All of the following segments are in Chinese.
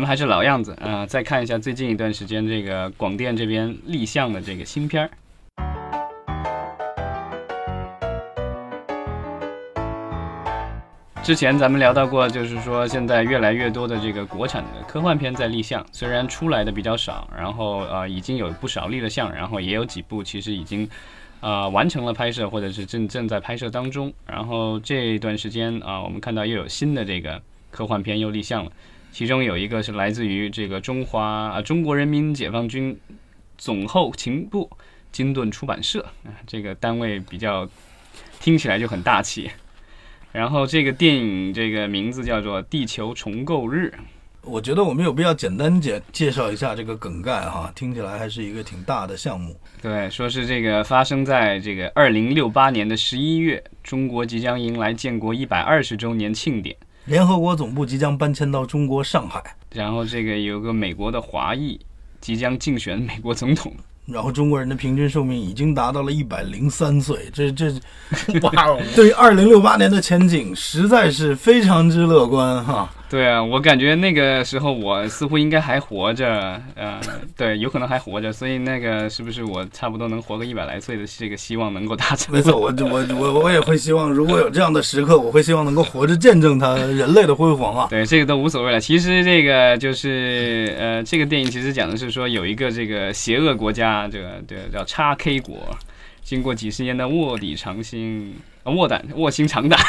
我们还是老样子啊、再看一下最近一段时间这个广电这边立项的这个新片儿。之前咱们聊到过，就是说现在越来越多的这个国产的科幻片在立项，虽然出来的比较少，然后呃已经有不少立了项，然后也有几部其实已经啊、完成了拍摄，或者是正正在拍摄当中。然后这段时间啊、我们看到又有新的这个科幻片又立项了，其中有一个是来自于这个中华啊中国人民解放军总后勤部金盾出版社啊，这个单位比较听起来就很大气。然后这个电影这个名字叫做《地球重构日》，我觉得我们有必要简单介介绍一下这个梗概哈，听起来还是一个挺大的项目。对，说是这个发生在这个二零六八年的十一月，中国即将迎来建国一百二十周年庆典。联合国总部即将搬迁到中国上海，然后这个有个美国的华裔即将竞选美国总统，然后中国人的平均寿命已经达到了一百零三岁，这这 哇哦，对于二零六八年的前景实在是非常之乐观哈。对啊，我感觉那个时候我似乎应该还活着，呃，对，有可能还活着，所以那个是不是我差不多能活个一百来岁的这个希望能够达成？没错，我我我我也会希望，如果有这样的时刻，我会希望能够活着见证它人类的辉煌啊。对，这个都无所谓了。其实这个就是呃，这个电影其实讲的是说有一个这个邪恶国家，这个这个叫叉 K 国，经过几十年的卧底长心，啊卧胆卧薪尝胆，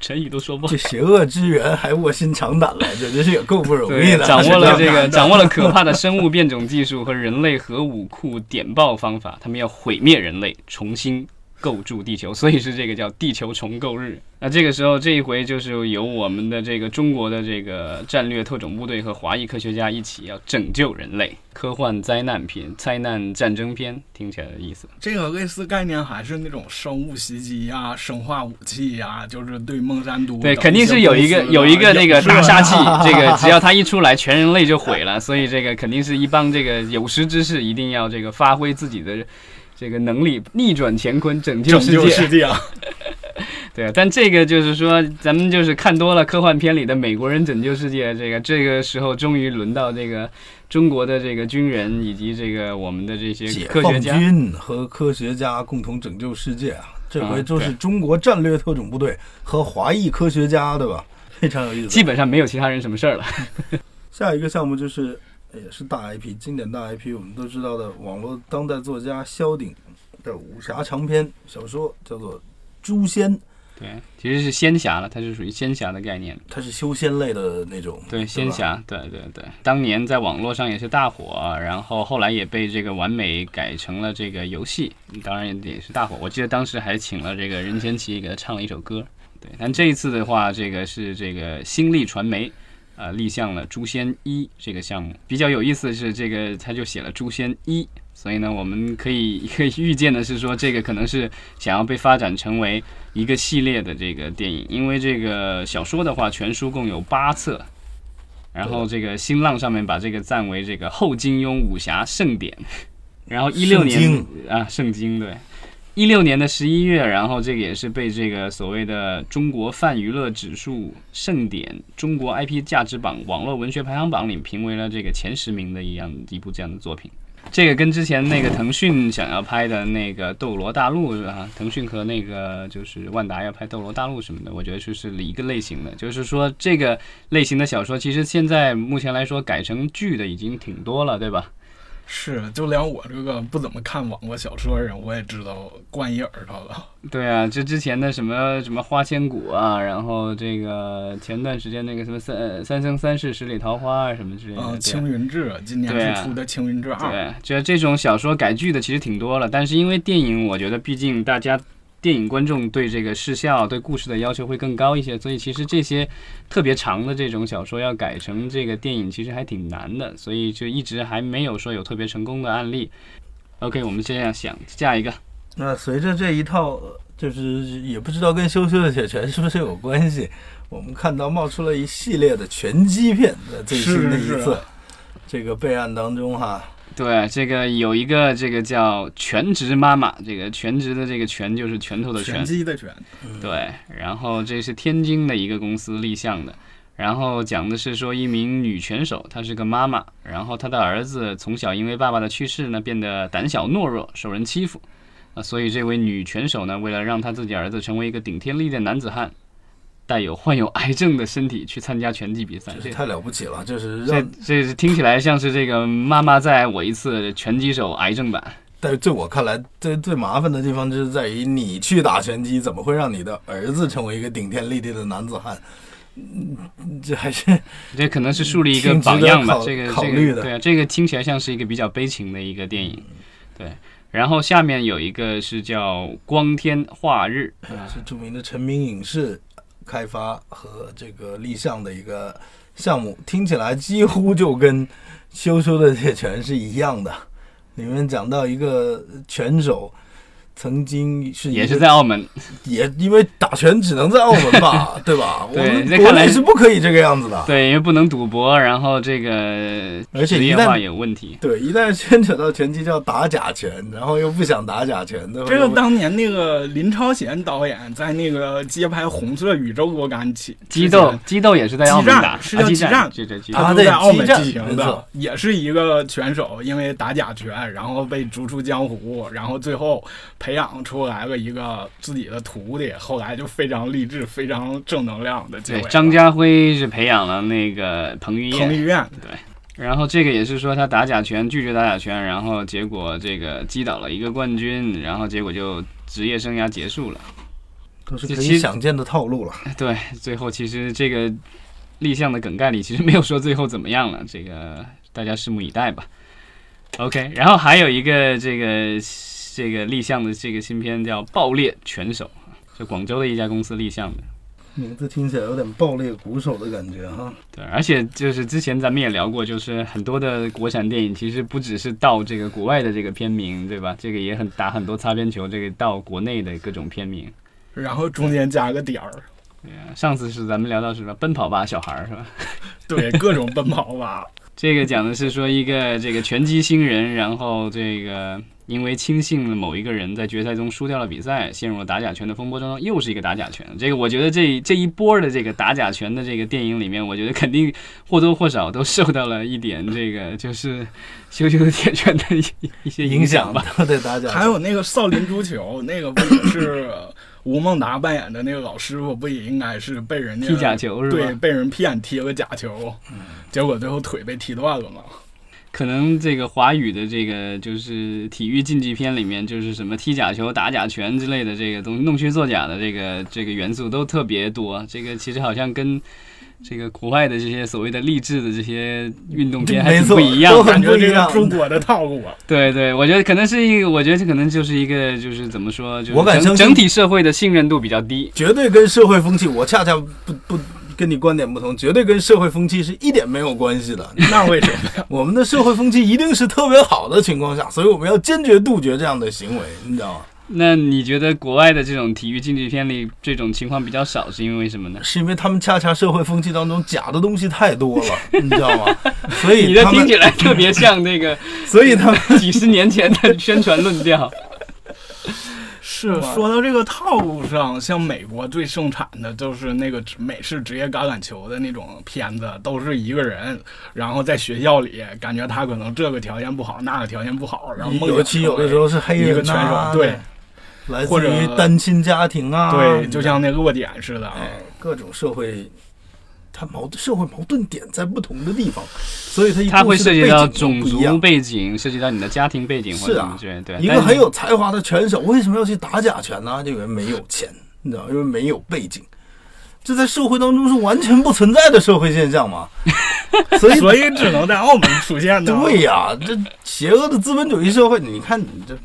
成语都说不好这。邪恶之源还卧薪尝胆来着，真是也够不容易，的。掌握了这个，掌握了可怕的生物变种技术和人类核武库点爆方法，他们要毁灭人类，重新构筑地球，所以是这个叫地球重构日。那这个时候，这一回就是由我们的这个中国的这个战略特种部队和华裔科学家一起要拯救人类，科幻灾难片、灾难战争片，听起来的意思。这个类似概念还是那种生物袭击呀、生化武器呀，就是对孟山都对，肯定是有一个有一个那个大杀器，这个只要他一出来，全人类就毁了。所以这个肯定是一帮这个有识之士，一定要这个发挥自己的这个能力，逆转乾坤，拯救世界。救世界啊！对啊，但这个就是说，咱们就是看多了科幻片里的美国人拯救世界，这个这个时候终于轮到这个中国的这个军人以及这个我们的这些解放科学家。军和科学家共同拯救世界啊！这回就是中国战略特种部队和华裔科学家，对吧？非常有意思。基本上没有其他人什么事儿了。下一个项目就是也是大 IP，经典大 IP，我们都知道的网络当代作家萧鼎的武侠长篇小说叫做《诛仙》，对，其实是仙侠了，它是属于仙侠的概念。它是修仙类的那种，对，仙侠，对对对，当年在网络上也是大火，然后后来也被这个完美改成了这个游戏，当然也是大火。我记得当时还请了这个任贤齐给他唱了一首歌。对，但这一次的话，这个是这个新力传媒。呃，立项了《诛仙一》这个项目，比较有意思的是，这个他就写了《诛仙一》，所以呢，我们可以 可以预见的是说，这个可能是想要被发展成为一个系列的这个电影，因为这个小说的话，全书共有八册，然后这个新浪上面把这个赞为这个后金庸武侠盛典，然后一六年啊圣经对，一六年的十一月，然后这个也是被这个所谓的中国泛娱乐指数盛典中国 IP 价值榜网络文学排行榜里评为了这个前十名的一样一部这样的作品。这个跟之前那个腾讯想要拍的那个《斗罗大陆》啊，腾讯和那个就是万达要拍《斗罗大陆》什么的，我觉得就是一个类型的。就是说这个类型的小说，其实现在目前来说改成剧的已经挺多了，对吧？是，就连我这个不怎么看网络小说的人，我也知道灌一耳朵了。对啊，就之前的什么什么花千骨啊，然后这个前段时间那个什么三三生三世十里桃花啊什么之类的，青云志》今年出的《青云志二》，对，觉得这种小说改剧的其实挺多了，但是因为电影，我觉得毕竟大家电影观众对这个视效、对故事的要求会更高一些，所以其实这些特别长的这种小说要改成这个电影，其实还挺难的，所以就一直还没有说有特别成功的案例。OK，我们这样想，下一个，那随着这一套，呃就是也不知道跟羞羞的铁拳是不是有关系，我们看到冒出了一系列的拳击片的最新的一次这个备案当中哈，对，这个有一个这个叫全职妈妈，这个全职的这个拳就是拳头的拳击的拳，对，然后这是天津的一个公司立项的，然后讲的是说一名女拳手，她是个妈妈，然后她的儿子从小因为爸爸的去世呢，变得胆小懦弱，受人欺负。啊，所以这位女拳手呢，为了让她自己儿子成为一个顶天立地的男子汉，带有患有癌症的身体去参加拳击比赛。这太了不起了，这是这。这是听起来像是这个妈妈再爱我一次拳击手癌症版。但是在我看来，最最麻烦的地方就是在于你去打拳击，怎么会让你的儿子成为一个顶天立地的男子汉？嗯，这还是这可能是树立一个榜样吧。这个考虑的这个对啊，这个听起来像是一个比较悲情的一个电影。对，然后下面有一个是叫《光天化日》啊，是著名的成名影视开发和这个立项的一个项目，听起来几乎就跟羞羞的铁拳是一样的。里面讲到一个拳手曾经是也是在澳门。也因为打拳只能在澳门吧，对吧？我对们国这看来内是不可以这个样子的。对，因为不能赌博，然后这个而且一旦职业化有问题。对，一旦牵扯到拳击，叫打假拳，然后又不想打假拳，对吧？这个当年那个林超贤导演在那个街拍《红色宇宙》我敢起激斗，激斗也是在澳门打，是叫啊激激战这这激啊他在澳门进行的，也是一个拳手，因为打假拳，然后被逐出江湖，然后最后培养出来了一个自己的徒弟，后来就非常励志、非常正能量的结尾。，对张家辉是培养了那个彭于晏，彭于晏，对然后这个也是说他打假拳，拒绝打假拳，然后结果这个击倒了一个冠军，然后结果就职业生涯结束了。都是可其实以想见的套路了。对，最后其实这个立项的梗概里其实没有说最后怎么样了，这个大家拭目以待吧。OK，然后还有一个这个这个立项的这个新片叫《爆裂拳手》，就广州的一家公司立项的。名字听起来有点爆裂鼓手的感觉哈。对，而且就是之前咱们也聊过，就是很多的国产电影其实不只是到这个国外的这个片名，对吧？这个也很打很多擦边球，这个到国内的各种片名。然后中间加个点儿，对啊，上次是咱们聊到是吧？奔跑吧小孩儿是吧？对，各种奔跑吧。这个讲的是说一个这个拳击新人，然后这个因为轻信了某一个人，在决赛中输掉了比赛，陷入了打假拳的风波中，又是一个打假拳。这个我觉得这这一波的这个打假拳的这个电影里面，我觉得肯定或多或少都受到了一点这个就是羞羞的铁拳的一一些影响吧。对打假拳。还有那个少林足球，那个不也是吴孟达扮演的那个老师傅，不也应该是被人家踢假球是吧对，被人骗踢了假球，结果最后腿被踢断了嘛。可能这个华语的这个就是体育竞技片里面，就是什么踢假球、打假拳之类的这个东西，弄虚作假的这个这个元素都特别多。这个其实好像跟这个国外的这些所谓的励志的这些运动片还是不一样感觉这个中国的套路啊，对对，我觉得可能是一个，我觉得这可能就是一个，就是怎么说，就是整整体社会的信任度比较低。绝对跟社会风气，我恰恰不不跟你观点不同，绝对跟社会风气是一点没有关系的。那为什么呀？我们的社会风气一定是特别好的情况下，所以我们要坚决杜绝这样的行为，你知道吗？那你觉得国外的这种体育竞技片里这种情况比较少，是因为什么呢？是因为他们恰恰社会风气当中假的东西太多了，你知道吗？所以你的，听起来特别像那个所以他们几十年前的宣传论调。是说到这个套路上，像美国最盛产的就是那个美式职业橄榄球的那种片子，都是一个人，然后在学校里感觉他可能这个条件不好，那个条件不好，然后尤其有的时候是黑人拳、手，对来自或者于单亲家庭啊，对，就像那弱点似的。哎，各种社会，它矛社会矛盾点在不同的地方，所以它一它会涉及到种族背景涉及到你的家庭背景或者是啊什么之类。对，一个很有才华的拳手，为什么要去打假拳呢？就因为没有钱，你知道，因为没有背景，这在社会当中是完全不存在的社会现象嘛。所以，所以只能在澳门出现的。对呀、这邪恶的资本主义社会，你看你这，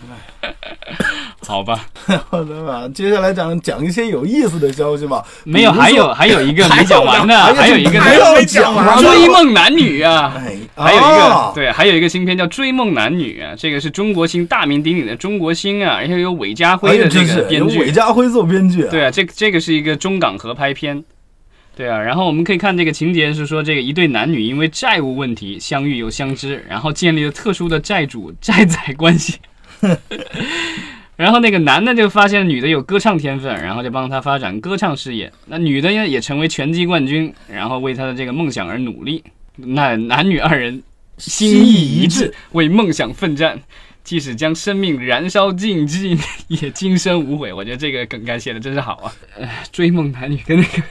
好吧，对吧？接下来讲讲一些有意思的消息吧。没有，还有还有一个没讲完呢，还有一个还要讲完追梦男女啊。哎，还有一啊个对，还有一个新片叫《追梦男女》啊，这个是中国星大名鼎鼎的中国星啊，而且有韦家哎辉的这个编剧韦，家辉做编剧、啊，对啊，这这个是一个中港合拍片，对啊，然后我们可以看这个情节是说，这个一对男女因为债务问题相遇又相知，然后建立了特殊的债主债仔关系。然后那个男的就发现女的有歌唱天分，然后就帮她发展歌唱事业。那女的呢也成为拳击冠军，然后为她的这个梦想而努力。那男女二人心意一致，为梦想奋战，即使将生命燃烧尽尽，也今生无悔。我觉得这个梗概写的真是好啊！呃，追梦男女跟那个，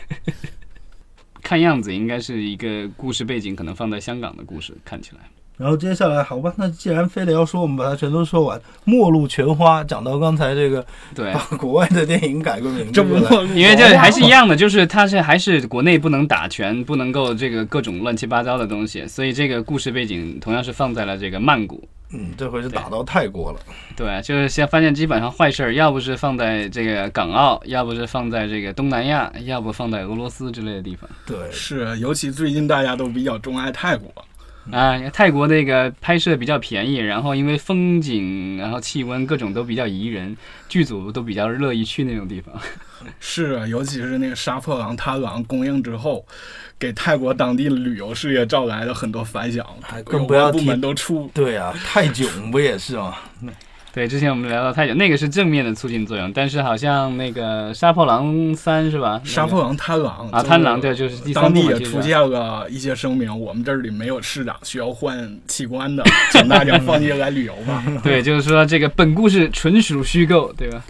看样子应该是一个故事背景，可能放在香港的故事，看起来。然后接下来，好吧，那既然非得要说，我们把它全都说完。《末路全花》讲到刚才这个，对，把国外的电影改个名字这不因为这还是一样的，就是它是还是国内不能打拳，不能够这个各种乱七八糟的东西，所以这个故事背景同样是放在了这个曼谷。嗯，这回是打到泰国了。对，就是现在发现基本上坏事儿，要不是放在这个港澳，要不是放在这个东南亚，要不放在俄罗斯之类的地方。对，是，尤其最近大家都比较钟爱泰国。啊，泰国那个拍摄比较便宜，然后因为风景，然后气温各种都比较宜人，剧组都比较乐意去那种地方。是啊，尤其是那个《杀破狼》贪狼公映之后，给泰国当地旅游事业招来了很多反响，还更不要提部门都出对啊，泰囧不也是吗？对，之前我们聊到太久，那个是正面的促进作用，但是好像那个《杀破狼三》是吧？杀破狼贪狼啊，贪狼对，就是第三当地也出现了一些声明，我们这里没有市长需要换器官的，请大家 放心来旅游吧。对，就是说这个本故事纯属虚构，对吧？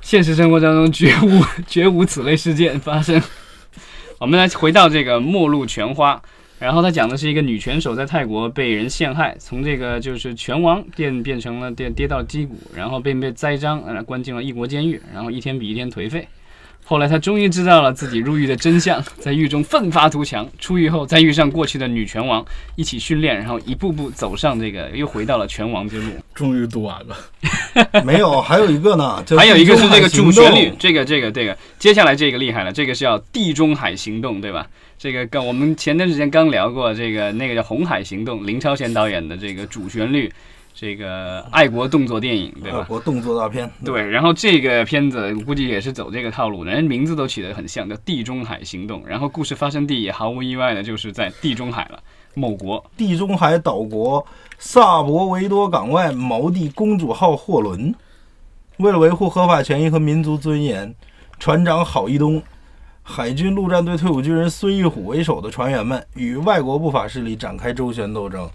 现实生活当中绝无绝无此类事件发生。我们来回到这个《末路全花》，然后他讲的是一个女拳手在泰国被人陷害，从这个就是拳王变变成了跌跌到低谷，然后被被栽赃，呃，关进了异国监狱，然后一天比一天颓废。后来他终于知道了自己入狱的真相，在狱中奋发图强。出狱后再遇上过去的女拳王，一起训练，然后一步步走上这个，又回到了拳王之路。终于读完了，没有，还有一个呢，还有一个是这个主旋律，这个这个这个，接下来这个厉害了，这个是叫《地中海行动》，对吧？这个刚我们前段时间刚聊过，这个那个叫《红海行动》，林超贤导演的这个主旋律，这个爱国动作电影，对吧？爱国动作大片，对，然后这个片子估计也是走这个套路的，人名字都起得很像，叫《地中海行动》，然后故事发生地也毫无意外的就是在地中海了，某国。地中海岛国萨博维多港外锚地公主号货轮，为了维护合法权益和民族尊严，船长郝一东、海军陆战队退伍军人孙玉虎为首的船员们与外国不法势力展开周旋斗争，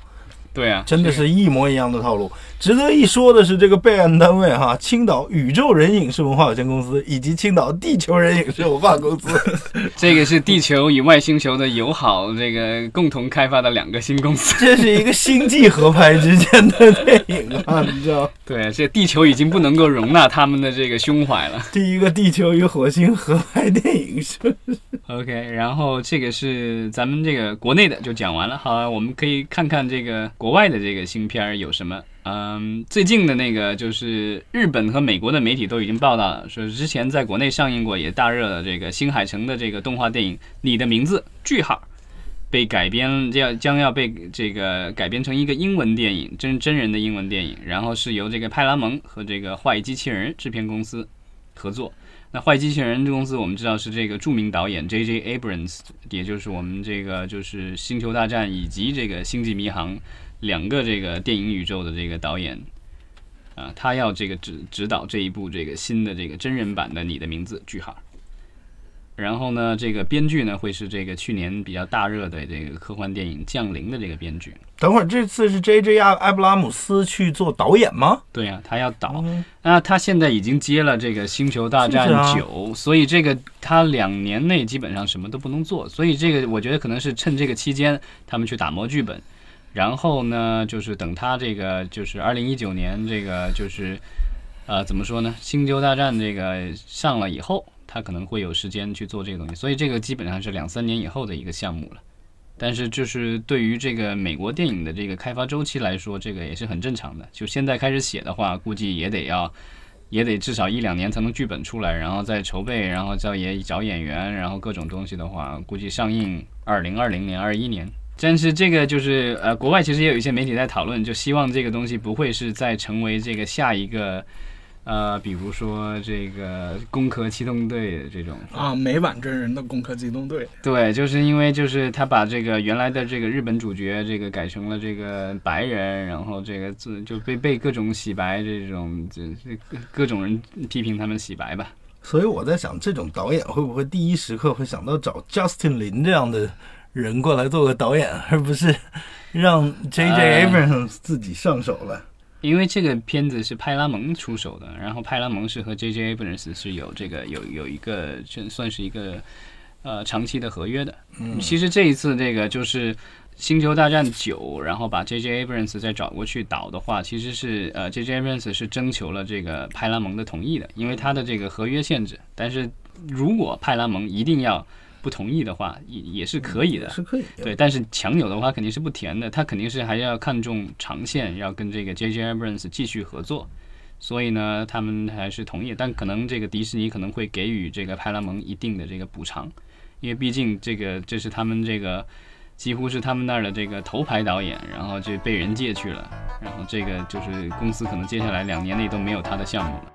对啊，真的是一模一样的套路。值得一说的是，这个备案单位哈，青岛宇宙人影视文化有限公司以及青岛地球人影视文化公司，这个是地球与外星球的友好，这个共同开发的两个新公司。这是一个星际合拍之间的电影啊，你知道？对，这地球已经不能够容纳他们的这个胸怀了。第一个地球与火星合拍电影是 OK，然后这个是咱们这个国内的就讲完了，好了，我们可以看看这个国国外的这个新片儿有什么。嗯，最近的那个就是日本和美国的媒体都已经报道了，说之前在国内上映过也大热的这个新海诚的这个动画电影《你的名字》句号被改编，将将要被这个改编成一个英文电影，真真人的英文电影，然后是由这个派拉蒙和这个坏机器人制片公司合作。那坏机器人这公司我们知道是这个著名导演 J.J. Abrams，也就是我们这个就是《星球大战》以及这个《星际迷航》两个这个电影宇宙的这个导演啊，他要这个指指导这一部这个新的这个真人版的《你的名字》句号。然后呢，这个编剧呢会是这个去年比较大热的这个科幻电影《降临》的这个编剧。等会儿这次是 J.J. 阿埃布拉姆斯去做导演吗？对呀、他要导。嗯那他现在已经接了这个《星球大战九》，所以这个他两年内基本上什么都不能做，所以这个我觉得可能是趁这个期间他们去打磨剧本，然后呢，就是等他这个就是二零一九年这个就是呃怎么说呢，《星球大战》这个上了以后，他可能会有时间去做这个东西，所以这个基本上是两三年以后的一个项目了。但是就是对于这个美国电影的这个开发周期来说，这个也是很正常的。就现在开始写的话，估计也得要，也得至少一两年才能剧本出来，然后再筹备，然后再也找演员，然后各种东西的话，估计上映二零二零年、二一年。但是这个就是呃，国外其实也有一些媒体在讨论，就希望这个东西不会是再成为这个下一个呃，比如说这个《攻壳机动队》这种啊，美版真人的《攻壳机动队》。对，就是因为就是他把这个原来的这个日本主角这个改成了这个白人，然后这个自就被被各种洗白这种这这各种人批评他们洗白吧。所以我在想，这种导演会不会第一时刻会想到找 Justin 林这样的人过来做个导演，而不是 让 J.J. Abrams 自己上手了？因为这个片子是派拉蒙出手的，然后派拉蒙是和 J.J. Abrams 是有这个有有一个这算是一个呃长期的合约的。嗯，其实这一次这个就是《星球大战九》，然后把 J.J. Abrams 再找过去导的话，其实是呃 J.J. Abrams 是征求了这个派拉蒙的同意的，因为他的这个合约限制。但是如果派拉蒙一定要不同意的话，也也是可以的。是可以。对，但是强扭的话肯定是不甜的，他肯定是还要看重长线，要跟这个 J.J. Abrams 继续合作，所以呢，他们还是同意。但可能这个迪士尼可能会给予这个派拉蒙一定的这个补偿，因为毕竟这个这是他们这个几乎是他们那儿的这个头牌导演，然后就被人借去了，然后这个就是公司可能接下来两年内都没有他的项目了。